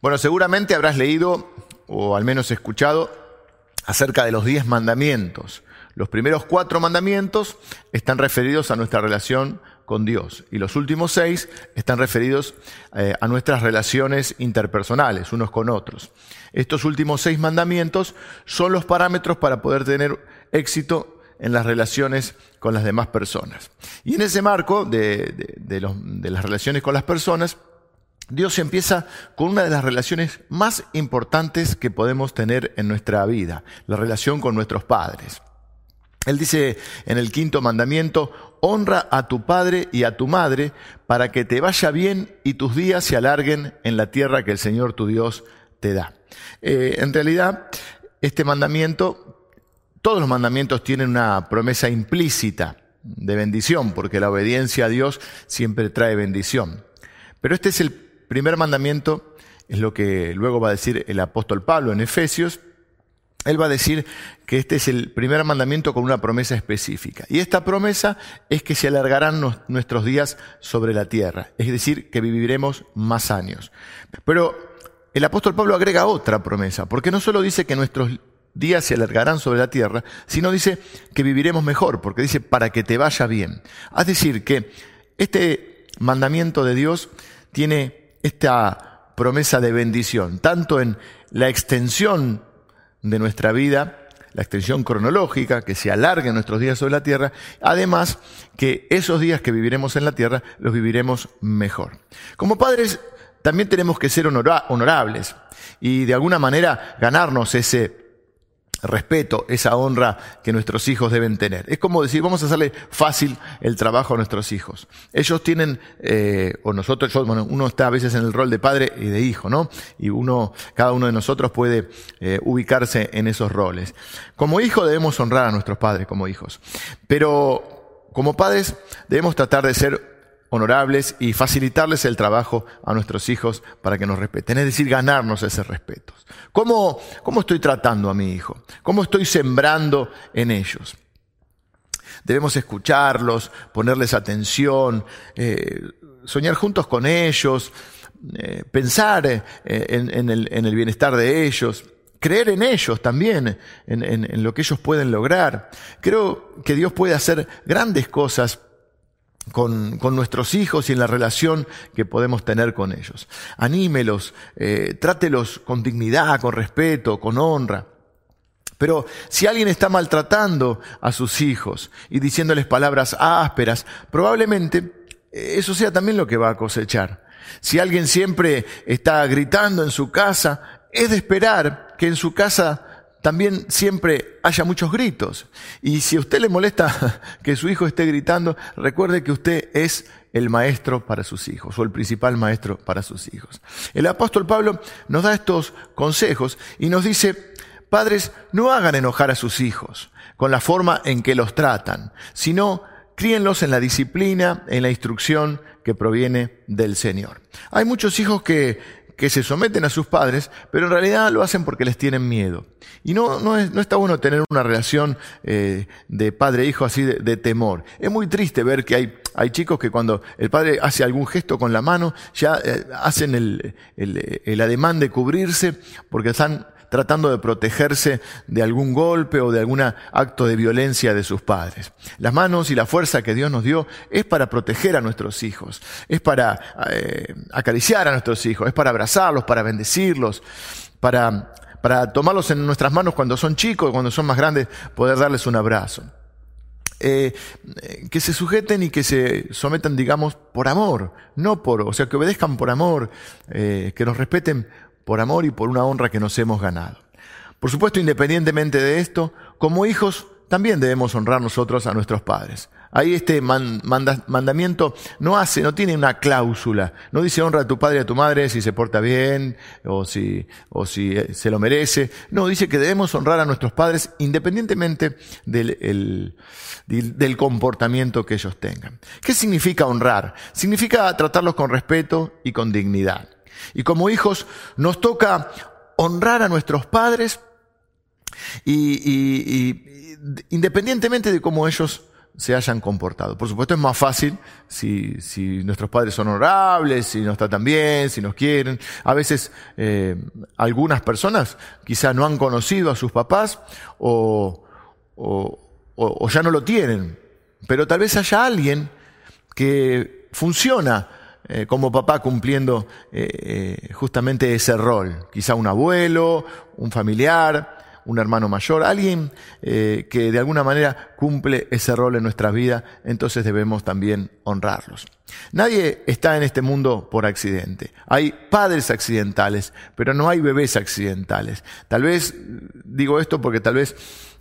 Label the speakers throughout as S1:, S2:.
S1: Bueno, seguramente habrás leído o al menos escuchado acerca de los diez mandamientos. Los primeros cuatro mandamientos están referidos a nuestra relación con Dios y los últimos seis están referidos eh, a nuestras relaciones interpersonales, unos con otros. Estos últimos seis mandamientos son los parámetros para poder tener éxito en las relaciones con las demás personas. Y en ese marco de, de las relaciones con las personas, Dios empieza con una de las relaciones más importantes que podemos tener en nuestra vida, la relación con nuestros padres. Él dice en el quinto mandamiento, honra a tu padre y a tu madre para que te vaya bien y tus días se alarguen en la tierra que el Señor tu Dios te da. Eh, en realidad, este mandamiento, todos los mandamientos tienen una promesa implícita de bendición, porque la obediencia a Dios siempre trae bendición. Pero este es el primer mandamiento es lo que luego va a decir el apóstol Pablo en Efesios. Él va a decir que este es el primer mandamiento con una promesa específica. Y esta promesa es que se alargarán nuestros días sobre la tierra, es decir, que viviremos más años. Pero el apóstol Pablo agrega otra promesa, porque no solo dice que nuestros días se alargarán sobre la tierra, sino dice que viviremos mejor, porque dice para que te vaya bien. Es decir, que este mandamiento de Dios tiene esta promesa de bendición, tanto en la extensión de nuestra vida, la extensión cronológica, que se alarguen nuestros días sobre la tierra, además que esos días que viviremos en la tierra los viviremos mejor. Como padres también tenemos que ser honorables y de alguna manera ganarnos ese respeto, esa honra que nuestros hijos deben tener. Es como decir, vamos a hacerle fácil el trabajo a nuestros hijos. Ellos tienen, eh, o nosotros, bueno, uno está a veces en el rol de padre y de hijo, ¿no? Y uno, cada uno de nosotros puede eh, ubicarse en esos roles. Como hijo debemos honrar a nuestros padres como hijos, pero como padres debemos tratar de ser honorables y facilitarles el trabajo a nuestros hijos para que nos respeten, es decir, ganarnos ese respeto. ¿Cómo, cómo estoy tratando a mi hijo? ¿Cómo estoy sembrando en ellos? Debemos escucharlos, ponerles atención, eh, soñar juntos con ellos, eh, pensar eh, en, el, bienestar de ellos, creer en ellos también, en, en lo que ellos pueden lograr. Creo que Dios puede hacer grandes cosas con, nuestros hijos y en la relación que podemos tener con ellos. Anímelos, eh, trátelos con dignidad, con respeto, con honra. Pero si alguien está maltratando a sus hijos y diciéndoles palabras ásperas, probablemente eso sea también lo que va a cosechar. Si alguien siempre está gritando en su casa, es de esperar que en su casa también siempre haya muchos gritos. Y si a usted le molesta que su hijo esté gritando, recuerde que usted es el maestro para sus hijos o el principal maestro para sus hijos. El apóstol Pablo nos da estos consejos y nos dice, padres, no hagan enojar a sus hijos con la forma en que los tratan, sino críenlos en la disciplina, en la instrucción que proviene del Señor. Hay muchos hijos que que se someten a sus padres, pero en realidad lo hacen porque les tienen miedo. Y no, no, es, no está bueno tener una relación eh, de padre-hijo así de, temor. Es muy triste ver que hay, hay chicos que cuando el padre hace algún gesto con la mano, ya eh, hacen el, el, el ademán de cubrirse porque están tratando de protegerse de algún golpe o de algún acto de violencia de sus padres. Las manos y la fuerza que Dios nos dio es para proteger a nuestros hijos, es para eh, acariciar a nuestros hijos, es para abrazarlos, para bendecirlos, para, para tomarlos en nuestras manos cuando son chicos, cuando son más grandes, poder darles un abrazo. Eh, que se sujeten y que se sometan, digamos, por amor, no por, o sea, que obedezcan por amor, eh, que nos respeten por amor y por una honra que nos hemos ganado. Por supuesto, independientemente de esto, como hijos también debemos honrar nosotros a nuestros padres. Ahí este mandamiento no hace, no tiene una cláusula. No dice honra a tu padre y a tu madre si se porta bien o si, o si eh, se lo merece. No, dice que debemos honrar a nuestros padres independientemente del, del comportamiento que ellos tengan. ¿Qué significa honrar? Significa tratarlos con respeto y con dignidad. Y como hijos nos toca honrar a nuestros padres y, independientemente de cómo ellos se hayan comportado. Por supuesto es más fácil si, nuestros padres son honorables, si nos tratan bien, si nos quieren. A veces eh, algunas personas quizás no han conocido a sus papás o, ya no lo tienen, pero tal vez haya alguien que funciona eh, como papá cumpliendo eh, justamente ese rol. Quizá un abuelo, un familiar, un hermano mayor, alguien eh, que de alguna manera cumple ese rol en nuestra vida, entonces debemos también honrarlos. Nadie está en este mundo por accidente. Hay padres accidentales, pero no hay bebés accidentales. Tal vez, digo esto porque tal vez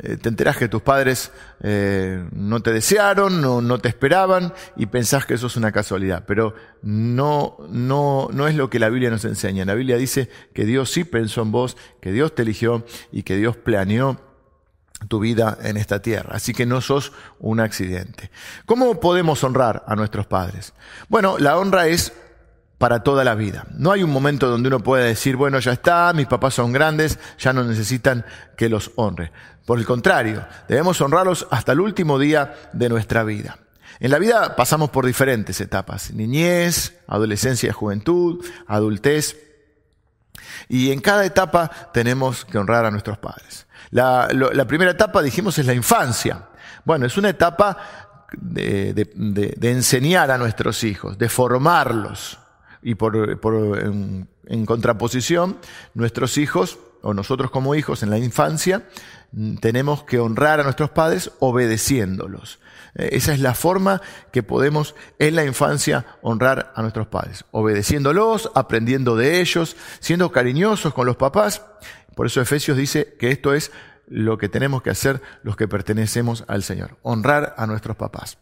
S1: eh, te enterás que tus padres eh, no te desearon, no, no, te esperaban y pensás que eso es una casualidad. Pero no, no, no es lo que la Biblia nos enseña. La Biblia dice que Dios sí pensó en vos, que Dios te eligió y que Dios planeó tu vida en esta tierra. Así que no sos un accidente. ¿Cómo podemos honrar a nuestros padres? Bueno, la honra es para toda la vida. No hay un momento donde uno pueda decir, bueno, ya está, mis papás son grandes, ya no necesitan que los honre. Por el contrario, debemos honrarlos hasta el último día de nuestra vida. En la vida pasamos por diferentes etapas, niñez, adolescencia, juventud, adultez, y en cada etapa tenemos que honrar a nuestros padres. La, primera etapa, dijimos, es la infancia. Bueno, es una etapa de, enseñar a nuestros hijos, de formarlos. Y por, en, contraposición, nuestros hijos, o nosotros como hijos en la infancia, tenemos que honrar a nuestros padres obedeciéndolos. Eh, esa es la forma que podemos en la infancia honrar a nuestros padres, obedeciéndolos, aprendiendo de ellos, siendo cariñosos con los papás. Por eso Efesios dice que esto es lo que tenemos que hacer los que pertenecemos al Señor, honrar a nuestros papás.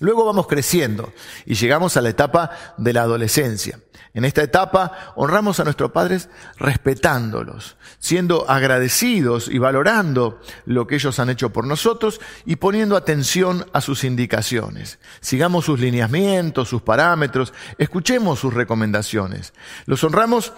S1: Luego vamos creciendo y llegamos a la etapa de la adolescencia. En esta etapa honramos a nuestros padres respetándolos, siendo agradecidos y valorando lo que ellos han hecho por nosotros y poniendo atención a sus indicaciones. Sigamos sus lineamientos, sus parámetros, escuchemos sus recomendaciones. Los honramos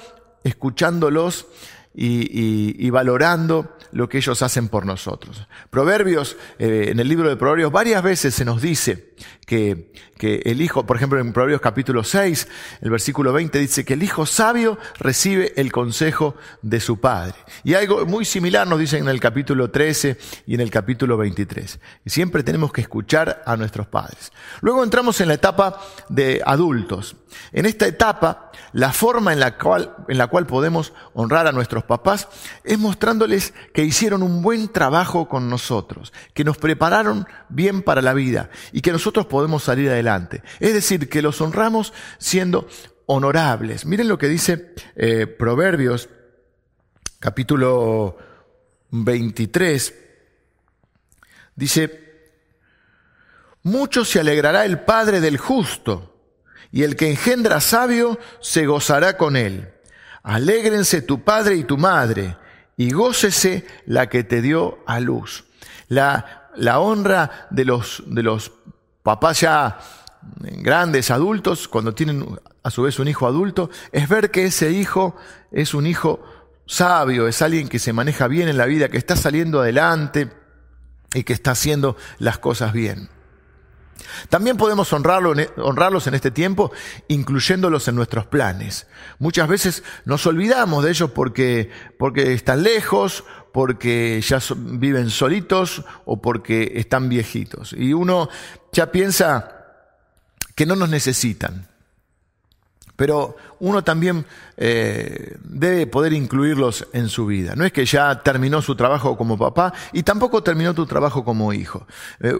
S1: escuchándolos y, valorando lo que ellos hacen por nosotros. Proverbios, eh, en el libro de Proverbios, varias veces se nos dice que, que, el hijo, por ejemplo en Proverbios capítulo 6, el versículo 20 dice que el hijo sabio recibe el consejo de su padre. Y algo muy similar nos dicen en el capítulo 13 y en el capítulo 23. Y siempre tenemos que escuchar a nuestros padres. Luego entramos en la etapa de adultos. En esta etapa, la forma en la cual, en la cual podemos honrar a nuestros papás es mostrándoles que hicieron un buen trabajo con nosotros, que nos prepararon bien para la vida y que nosotros podemos salir adelante. Es decir, que los honramos siendo honorables. Miren lo que dice eh, Proverbios capítulo 23. Dice, mucho se alegrará el Padre del justo y el que engendra sabio se gozará con él. Alégrense tu padre y tu madre, y gócese la que te dio a luz. La, la honra de los, de los papás ya grandes, adultos, cuando tienen a su vez un hijo adulto, es ver que ese hijo es un hijo sabio, es alguien que se maneja bien en la vida, que está saliendo adelante y que está haciendo las cosas bien. También podemos e, honrarlos en este tiempo incluyéndolos en nuestros planes. Muchas veces nos olvidamos de ellos porque, porque están lejos, porque ya viven solitos o porque están viejitos. Y uno ya piensa que no nos necesitan. Pero uno también eh, debe poder incluirlos en su vida. No es que ya terminó su trabajo como papá y tampoco terminó tu trabajo como hijo. Eh,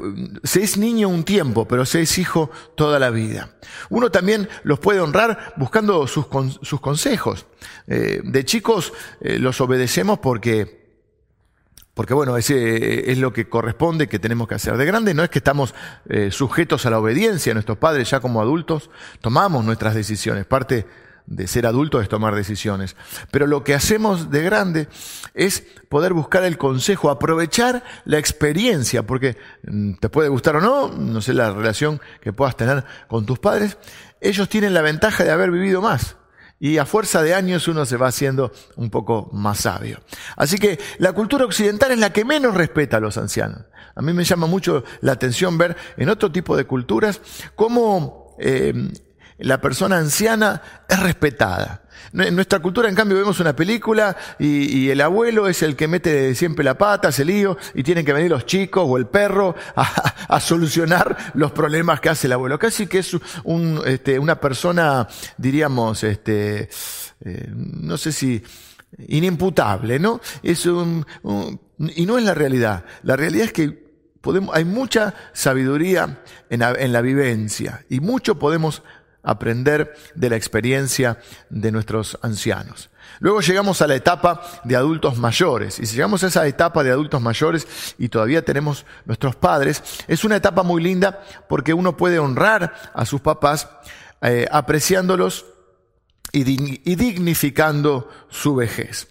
S1: se es niño un tiempo, pero se es hijo toda la vida. Uno también los puede honrar buscando sus, sus consejos. Eh, de chicos los obedecemos porque porque bueno, ese es lo que corresponde que tenemos que hacer. De grande no es que estamos eh, sujetos a la obediencia, nuestros padres ya como adultos tomamos nuestras decisiones. Parte de ser adultos es tomar decisiones. Pero lo que hacemos de grande es poder buscar el consejo, aprovechar la experiencia, porque mm, te puede gustar o no, no sé la relación que puedas tener con tus padres, ellos tienen la ventaja de haber vivido más Y a fuerza de años uno se va haciendo un poco más sabio. Así que la cultura occidental es la que menos respeta a los ancianos. A mí me llama mucho la atención ver en otro tipo de culturas cómo eh, la persona anciana es respetada. En nuestra cultura, en cambio, vemos una película y, el abuelo es el que mete siempre la pata, hace lío, y tienen que venir los chicos o el perro a, solucionar los problemas que hace el abuelo. Casi que es este, una persona, diríamos, este, eh, no sé si inimputable, ¿no? Es un, y no es la realidad. La realidad es que hay mucha sabiduría en la vivencia y mucho podemos aprender de la experiencia de nuestros ancianos. Luego llegamos a la etapa de adultos mayores. Y si llegamos a esa etapa de adultos mayores y todavía tenemos nuestros padres, es una etapa muy linda porque uno puede honrar a sus papás eh, apreciándolos y, y dignificando su vejez.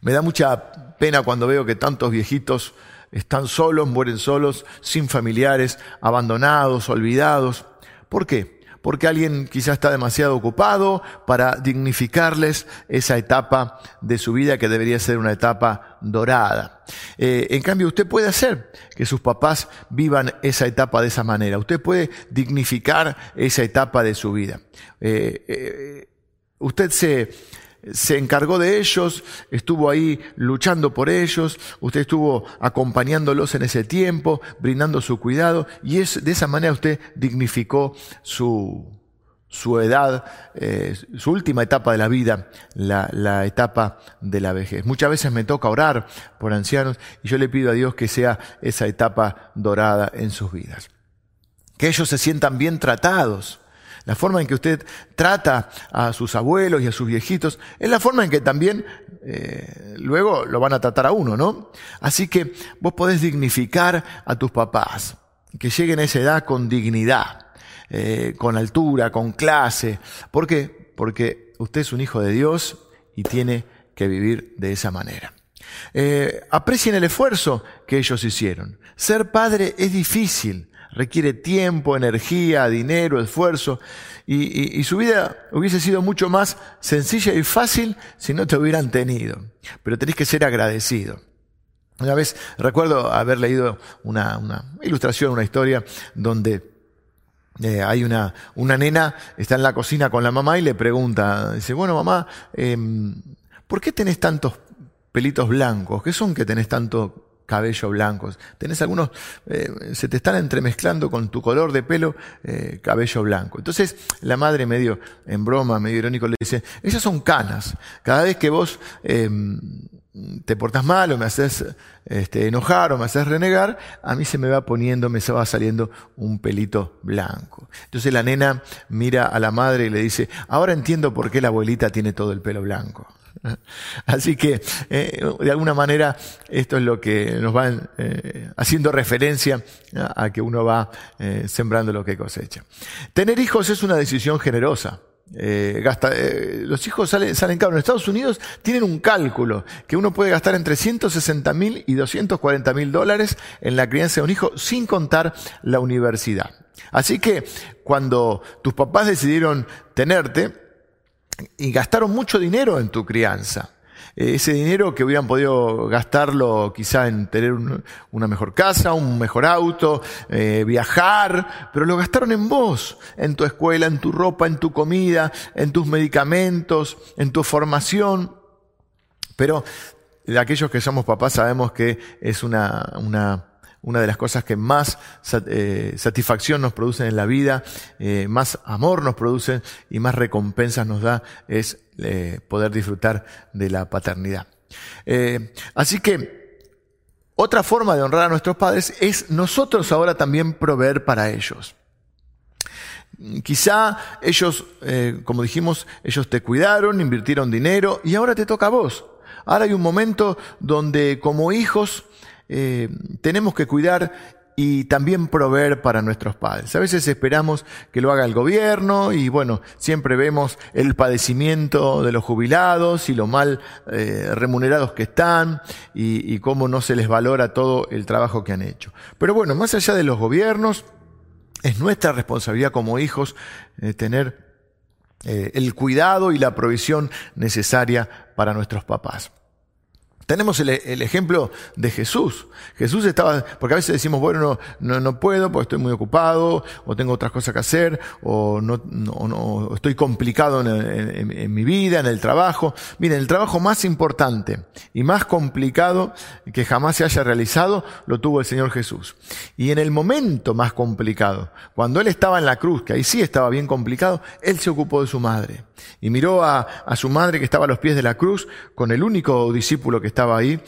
S1: Me da mucha pena cuando veo que tantos viejitos están solos, mueren solos, sin familiares, abandonados, olvidados. ¿Por qué? Porque alguien quizás está demasiado ocupado para dignificarles esa etapa de su vida que debería ser una etapa dorada. Eh, en cambio, usted puede hacer que sus papás vivan esa etapa de esa manera. Usted puede dignificar esa etapa de su vida. Eh, eh, usted se se encargó de ellos, estuvo ahí luchando por ellos, usted estuvo acompañándolos en ese tiempo, brindando su cuidado, y es de esa manera usted dignificó su, su edad, eh, su última etapa de la vida, la, la, etapa de la vejez. Muchas veces me toca orar por ancianos y yo le pido a Dios que sea esa etapa dorada en sus vidas. Que ellos se sientan bien tratados, la forma en que usted trata a sus abuelos y a sus viejitos es la forma en que también eh, luego lo van a tratar a uno, ¿no? Así que vos podés dignificar a tus papás, que lleguen a esa edad con dignidad, eh, con altura, con clase. ¿Por qué? Porque usted es un hijo de Dios y tiene que vivir de esa manera. Eh, aprecien el esfuerzo que ellos hicieron. Ser padre es difícil requiere tiempo, energía, dinero, esfuerzo, y, su vida hubiese sido mucho más sencilla y fácil si no te hubieran tenido. Pero tenés que ser agradecido. Una vez recuerdo haber leído una, ilustración, una historia, donde eh, hay una, una nena, está en la cocina con la mamá y le pregunta, dice, bueno mamá, em, ¿por qué tenés tantos pelitos blancos? ¿Qué son que tenés tanto cabello blancos. Tenés algunos, eh, se te están entremezclando con tu color de pelo, eh, cabello blanco. Entonces la madre medio en broma, medio irónico, le dice, esas son canas. Cada vez que vos em, te portas mal o me haces este, enojar o me haces renegar, a mí se me va poniendo, me va saliendo un pelito blanco. Entonces la nena mira a la madre y le dice, ahora entiendo por qué la abuelita tiene todo el pelo blanco. Así que, eh, de alguna manera, esto es lo que nos va eh, haciendo referencia a, que uno va eh, sembrando lo que cosecha. Tener hijos es una decisión generosa. Los hijos salen, salen caros. En Estados Unidos tienen un cálculo que uno puede gastar entre 160 mil y 240 mil dólares en la crianza de un hijo sin contar la universidad. Así que cuando tus papás decidieron tenerte, y gastaron mucho dinero en tu crianza. Eh, ese dinero que hubieran podido gastarlo quizá en tener una mejor casa, un mejor auto, eh, viajar, pero lo gastaron en vos, en tu escuela, en tu ropa, en tu comida, en tus medicamentos, en tu formación. Pero aquellos que somos papás sabemos que es una, una una de las cosas que más eh, satisfacción nos producen en la vida, eh, más amor nos producen y más recompensas nos da es eh, poder disfrutar de la paternidad. así que otra forma de honrar a nuestros padres es nosotros ahora también proveer para ellos. Quizá ellos, como dijimos, ellos te cuidaron, invirtieron dinero y ahora te toca a vos. Ahora hay un momento donde como hijos eh, tenemos que cuidar y también proveer para nuestros padres. A veces esperamos que lo haga el gobierno y bueno, siempre vemos el padecimiento de los jubilados y lo mal eh, remunerados que están y, cómo no se les valora todo el trabajo que han hecho. Pero bueno, más allá de los gobiernos, es nuestra responsabilidad como hijos eh, tener el cuidado y la provisión necesaria para nuestros papás. Tenemos el, ejemplo de Jesús. Jesús estaba, porque a veces decimos, bueno, no, no, puedo porque estoy muy ocupado, o tengo otras cosas que hacer, o no, no estoy complicado en, en, mi vida, en el trabajo. Miren, el trabajo más importante y más complicado que jamás se haya realizado lo tuvo el Señor Jesús. Y en el momento más complicado, cuando Él estaba en la cruz, que ahí sí estaba bien complicado, Él se ocupó de su madre. Y miró a, a su madre que estaba a los pies de la cruz con el único discípulo que estaba ahí,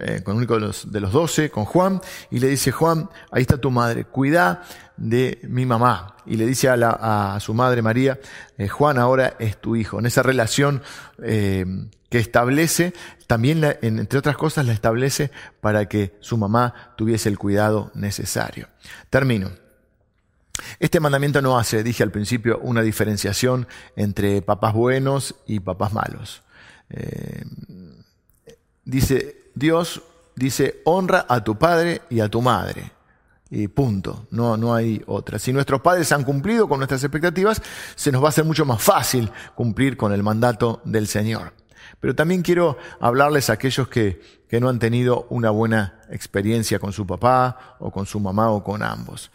S1: eh, con único de los, de los doce, con Juan, y le dice, Juan, ahí está tu madre, cuida de mi mamá. Y le dice a, la, a su madre María, eh, Juan ahora es tu hijo. En esa relación eh, que establece, también, entre otras cosas, la establece para que su mamá tuviese el cuidado necesario. Termino. Este mandamiento no hace, dije al principio, una diferenciación entre papás buenos y papás malos dice Dios, dice, honra a tu padre y a tu madre. Y punto, no, no hay otra. Si nuestros padres han cumplido con nuestras expectativas, se nos va a hacer mucho más fácil cumplir con el mandato del Señor. Pero también quiero hablarles a aquellos que, que no han tenido una buena experiencia con su papá o con su mamá o con ambos.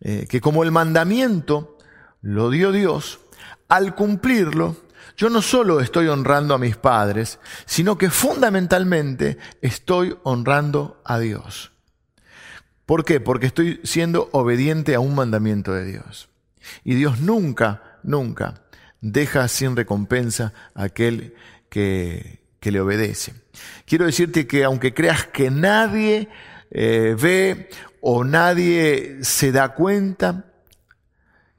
S1: Eh, que como el mandamiento lo dio Dios, al cumplirlo, yo no solo estoy honrando a mis padres, sino que fundamentalmente estoy honrando a Dios. ¿Por qué? Porque estoy siendo obediente a un mandamiento de Dios. Y Dios nunca, nunca deja sin recompensa a aquel que, que le obedece. Quiero decirte que aunque creas que nadie eh, ve o nadie se da cuenta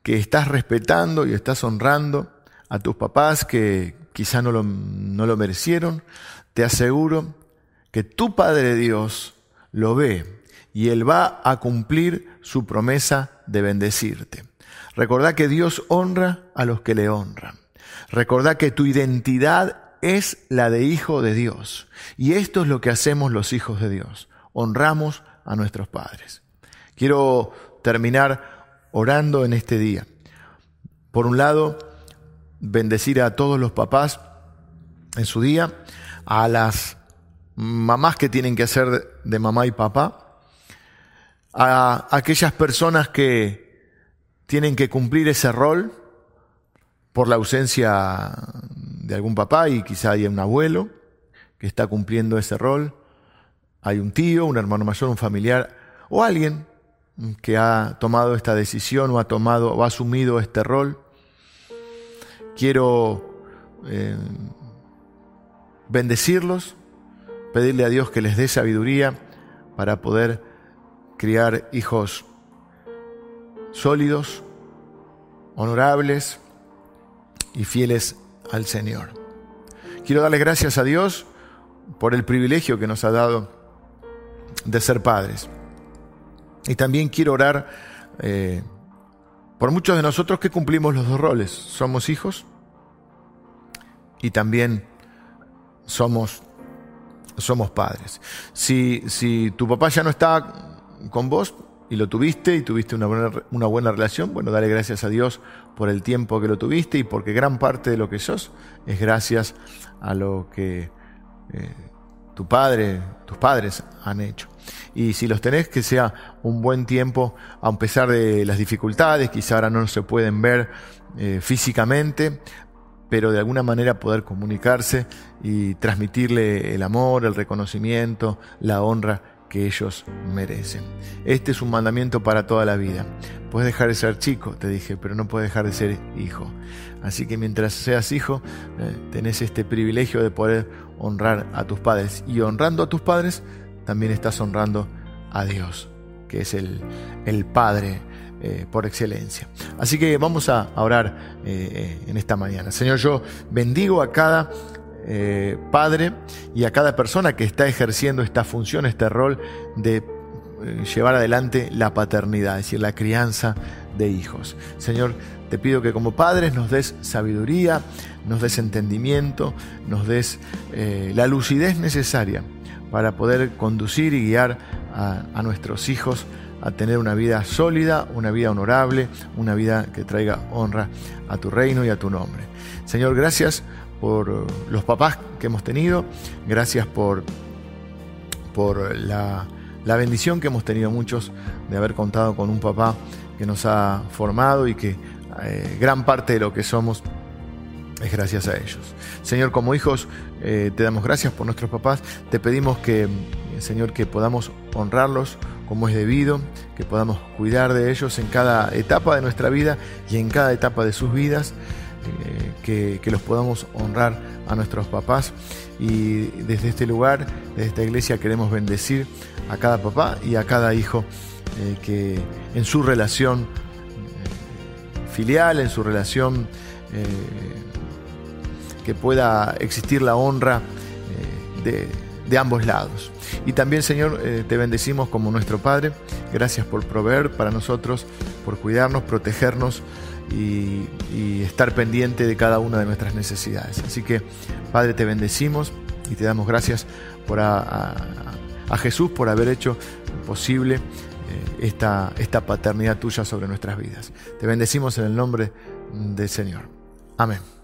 S1: que estás respetando y estás honrando, a tus papás que quizá no lo, no lo merecieron, te aseguro que tu Padre Dios lo ve y Él va a cumplir su promesa de bendecirte. Recordá que Dios honra a los que le honran. Recordá que tu identidad es la de hijo de Dios. Y esto es lo que hacemos los hijos de Dios. Honramos a nuestros padres. Quiero terminar orando en este día. Por un lado, bendecir a todos los papás en su día, a las mamás que tienen que hacer de mamá y papá, a aquellas personas que tienen que cumplir ese rol por la ausencia de algún papá y quizá hay un abuelo que está cumpliendo ese rol, hay un tío, un hermano mayor, un familiar o alguien que ha tomado esta decisión o ha tomado o ha asumido este rol quiero eh, bendecirlos, pedirle a Dios que les dé sabiduría para poder criar hijos sólidos, honorables y fieles al Señor. Quiero darle gracias a Dios por el privilegio que nos ha dado de ser padres. Y también quiero orar eh, por muchos de nosotros que cumplimos los dos roles, somos hijos y también somos, somos padres. Si, si tu papá ya no está con vos y lo tuviste y tuviste una buena, una buena relación, bueno, dale gracias a Dios por el tiempo que lo tuviste y porque gran parte de lo que sos es gracias a lo que eh, tu padre, tus padres han hecho y si los tenés, que sea un buen tiempo, a pesar de las dificultades, quizá ahora no se pueden ver eh, físicamente, pero de alguna manera poder comunicarse y transmitirle el amor, el reconocimiento, la honra que ellos merecen. Este es un mandamiento para toda la vida. Puedes dejar de ser chico, te dije, pero no puedes dejar de ser hijo. Así que mientras seas hijo, eh, tenés este privilegio de poder honrar a tus padres. Y honrando a tus padres, también estás honrando a Dios, que es el, el Padre eh, por excelencia. Así que vamos a orar eh, en esta mañana. Señor, yo bendigo a cada eh, padre y a cada persona que está ejerciendo esta función, este rol de llevar adelante la paternidad, es decir, la crianza de hijos. Señor, te pido que como padres nos des sabiduría, nos des entendimiento, nos des la lucidez necesaria para poder conducir y guiar a, nuestros hijos a tener una vida sólida, una vida honorable, una vida que traiga honra a tu reino y a tu nombre. Señor, gracias por los papás que hemos tenido, gracias por, por la, bendición que hemos tenido muchos de haber contado con un papá que nos ha formado y que eh, gran parte de lo que somos es gracias a ellos. Señor, como hijos, eh, te damos gracias por nuestros papás. Te pedimos que, Señor, que podamos honrarlos como es debido, que podamos cuidar de ellos en cada etapa de nuestra vida y en cada etapa de sus vidas, eh, que, los podamos honrar a nuestros papás. Y desde este lugar, desde esta iglesia, queremos bendecir a cada papá y a cada hijo eh, que en su relación filial, en su relación que pueda existir la honra eh, de, ambos lados. Y también, Señor, eh, te bendecimos como nuestro Padre. Gracias por proveer para nosotros, por cuidarnos, protegernos y, estar pendiente de cada una de nuestras necesidades. Así que, Padre, te bendecimos y te damos gracias por a, Jesús por haber hecho posible eh, esta, esta paternidad tuya sobre nuestras vidas. Te bendecimos en el nombre del Señor. Amén.